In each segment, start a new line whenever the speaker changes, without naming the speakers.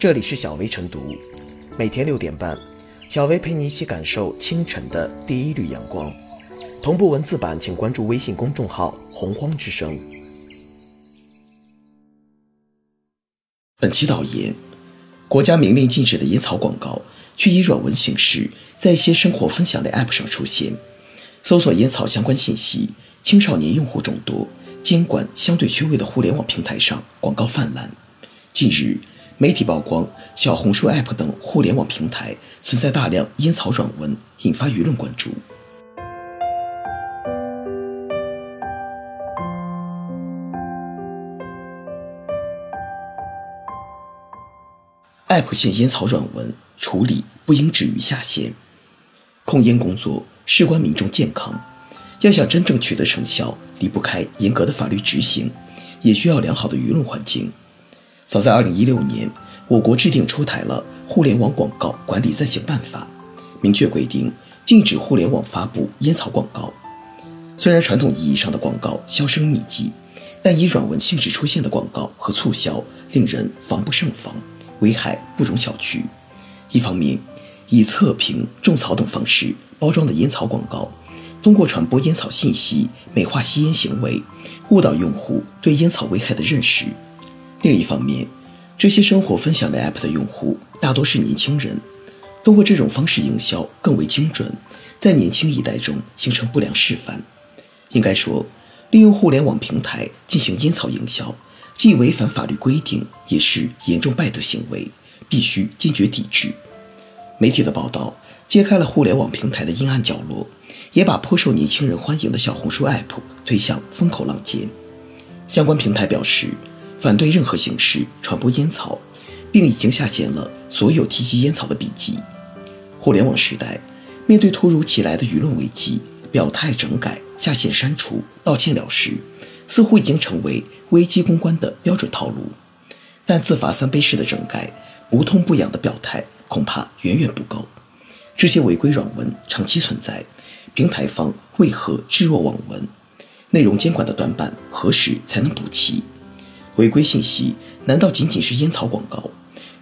这里是小薇晨读，每天六点半，小薇陪你一起感受清晨的第一缕阳光。同步文字版，请关注微信公众号“洪荒之声”。本期导言：国家明令禁止的烟草广告，却以软文形式在一些生活分享类 App 上出现。搜索烟草相关信息，青少年用户众多，监管相对缺位的互联网平台上广告泛滥。近日，媒体曝光小红书 App 等互联网平台存在大量烟草软文，引发舆论关注。App 限烟草软文处理不应止于下限，控烟工作。事关民众健康，要想真正取得成效，离不开严格的法律执行，也需要良好的舆论环境。早在2016年，我国制定出台了《互联网广告管理暂行办法》，明确规定禁止互联网发布烟草广告。虽然传统意义上的广告销声匿迹，但以软文性质出现的广告和促销令人防不胜防，危害不容小觑。一方面，以测评、种草等方式包装的烟草广告，通过传播烟草信息，美化吸烟行为，误导用户对烟草危害的认识。另一方面，这些生活分享类 App 的用户大多是年轻人，通过这种方式营销更为精准，在年轻一代中形成不良示范。应该说，利用互联网平台进行烟草营销，既违反法律规定，也是严重败德行为，必须坚决抵制。媒体的报道揭开了互联网平台的阴暗角落，也把颇受年轻人欢迎的小红书 App 推向风口浪尖。相关平台表示，反对任何形式传播烟草，并已经下线了所有提及烟草的笔记。互联网时代，面对突如其来的舆论危机，表态整改、下线删除、道歉了事，似乎已经成为危机公关的标准套路。但自罚三杯式的整改，不痛不痒的表态。恐怕远远不够。这些违规软文长期存在，平台方为何置若罔闻？内容监管的短板何时才能补齐？违规信息难道仅仅是烟草广告？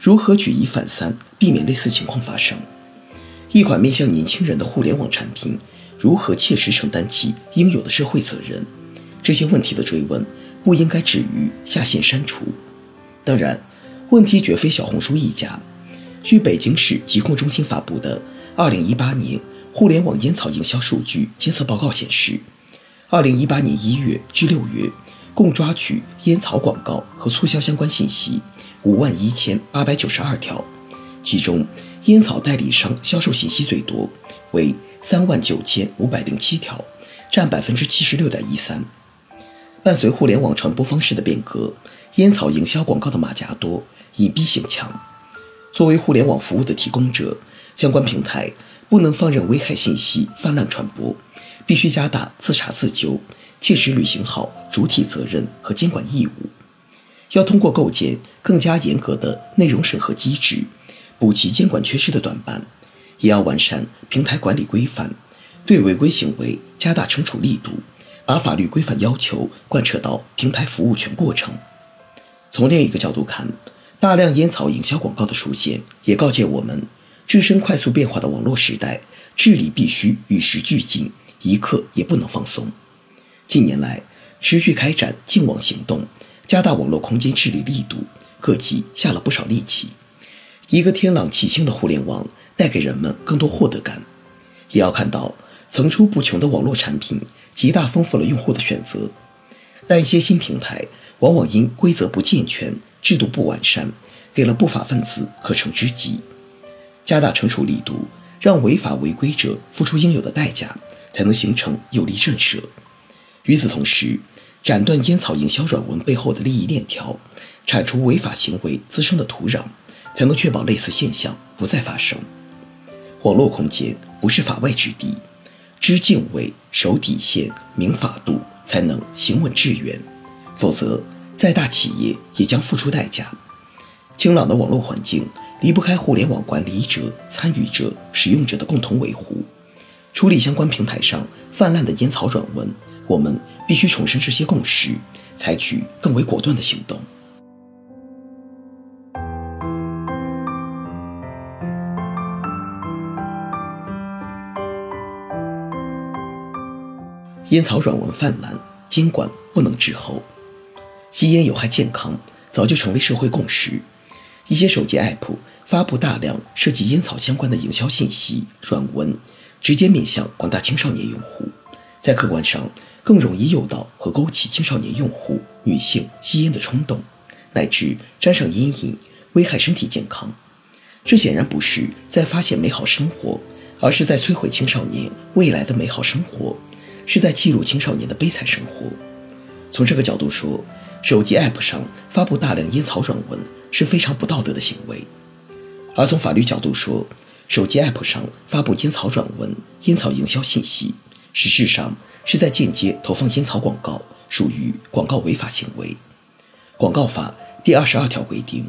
如何举一反三，避免类似情况发生？一款面向年轻人的互联网产品，如何切实承担起应有的社会责任？这些问题的追问，不应该止于下线删除。当然，问题绝非小红书一家。据北京市疾控中心发布的《2018年互联网烟草营销数据监测报告》显示，2018年1月至6月，共抓取烟草广告和促销相关信息5万1892条，其中烟草代理商销售信息最多，为3万9507条，占76.13%。伴随互联网传播方式的变革，烟草营销广告的马甲多，隐蔽性强。作为互联网服务的提供者，相关平台不能放任危害信息泛滥传播，必须加大自查自纠，切实履行好主体责任和监管义务。要通过构建更加严格的内容审核机制，补齐监管缺失的短板，也要完善平台管理规范，对违规行为加大惩处力度，把法律规范要求贯彻到平台服务全过程。从另一个角度看。大量烟草营销广告的出现，也告诫我们，置身快速变化的网络时代，治理必须与时俱进，一刻也不能放松。近年来，持续开展净网行动，加大网络空间治理力度，各级下了不少力气。一个天朗气清的互联网，带给人们更多获得感。也要看到，层出不穷的网络产品，极大丰富了用户的选择。但一些新平台，往往因规则不健全。制度不完善，给了不法分子可乘之机。加大惩处力度，让违法违规者付出应有的代价，才能形成有力震慑。与此同时，斩断烟草营销软文背后的利益链条，铲除违法行为滋生的土壤，才能确保类似现象不再发生。网络空间不是法外之地，知敬畏、守底线、明法度，才能行稳致远。否则，再大企业也将付出代价。清朗的网络环境离不开互联网管理者、参与者、使用者的共同维护。处理相关平台上泛滥的烟草软文，我们必须重申这些共识采取更为果断的行动。烟草软文泛滥监管不能滞后吸烟有害健康早就成为社会共识。一些手机 app 发布大量涉及烟草相关的营销信息软文直接面向广大青少年用户。在客观上更容易诱导和勾起青少年用户、女性吸烟的冲动，乃至沾上烟瘾，危害身体健康。这显然不是在发现美好生活，而是在摧毁青少年未来的美好生活，是在记录青少年的悲惨生活。从这个角度说，手机 App 上发布大量烟草软文是非常不道德的行为；而从法律角度说，手机 App 上发布烟草软文、烟草营销信息，实质上是在间接投放烟草广告，属于广告违法行为。广告法第二十二条规定。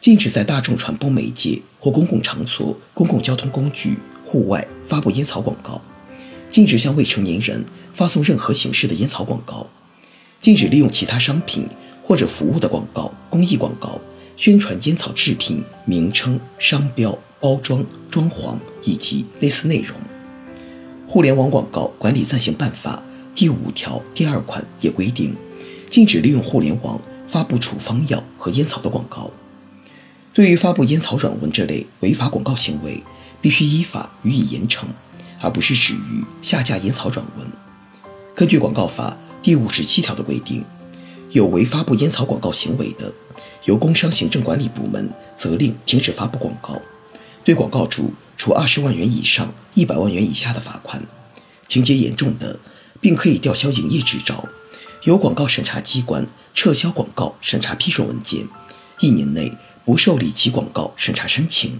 禁止在大众传播媒介或公共场所、公共交通工具、户外发布烟草广告；禁止向未成年人发送任何形式的烟草广告；禁止利用其他商品或者服务的广告、公益广告宣传烟草制品名称、商标、包装、装潢以及类似内容。《互联网广告管理暂行办法》第五条第二款也规定，禁止利用互联网发布处方药和烟草的广告。对于发布烟草软文这类违法广告行为，必须依法予以严惩，而不是止于下架烟草软文。根据广告法第五十七条的规定，有违发布烟草广告行为的，由工商行政管理部门责令停止发布广告，对广告主处二十万元以上一百万元以下的罚款；情节严重的，并可以吊销营业执照，由广告审查机关撤销广告审查批准文件，一年内。不受理其广告审查申请，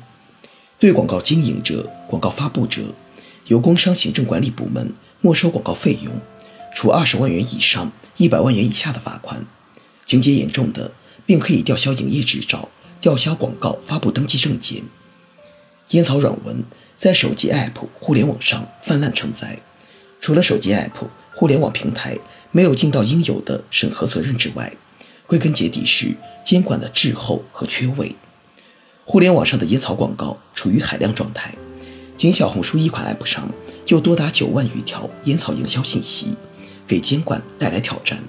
对广告经营者、广告发布者，由工商行政管理部门没收广告费用，处二十万元以上一百万元以下的罚款；情节严重的，并可以吊销营业执照、吊销广告发布登记证件。烟草软文在手机 App、互联网上泛滥成灾，除了手机 App、互联网平台没有尽到应有的审核责任之外，归根结底是监管的滞后和缺位。互联网上的烟草广告处于海量状态，仅小红书一款 App 上就多达九万余条烟草营销信息，给监管带来挑战。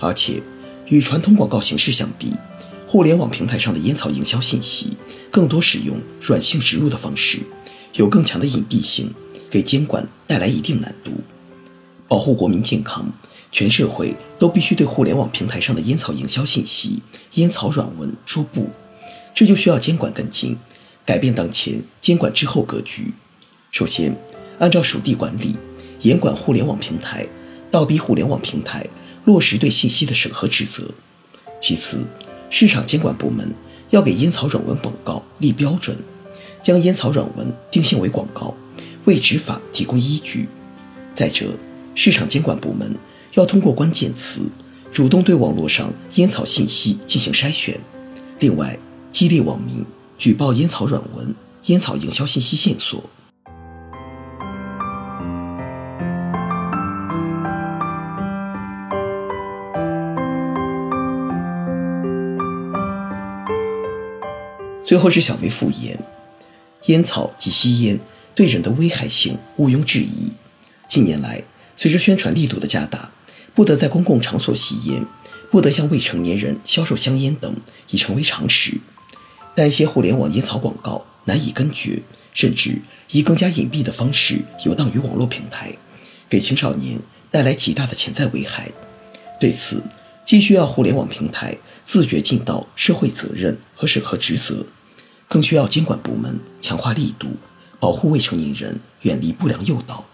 而且，与传统广告形式相比，互联网平台上的烟草营销信息更多使用软性植入的方式，有更强的隐蔽性，给监管带来一定难度。保护国民健康。全社会都必须对互联网平台上的烟草营销信息、烟草软文说不，这就需要监管跟进，改变当前监管滞后格局。首先，按照属地管理，严管互联网平台，倒逼互联网平台落实对信息的审核职责。其次，市场监管部门要给烟草软文广告立标准，将烟草软文定性为广告，为执法提供依据。再者，市场监管部门。要通过关键词，主动对网络上烟草信息进行筛选。另外，激励网民举报烟草软文、烟草营销信息线索。最后是小微复言，烟草及吸烟对人的危害性毋庸置疑。近年来，随着宣传力度的加大，不得在公共场所吸烟，不得向未成年人销售香烟等，已成为常识。但一些互联网烟草广告难以根绝，甚至以更加隐蔽的方式游荡于网络平台，给青少年带来极大的潜在危害。对此，既需要互联网平台自觉尽到社会责任和审核职责，更需要监管部门强化力度，保护未成年人远离不良诱导。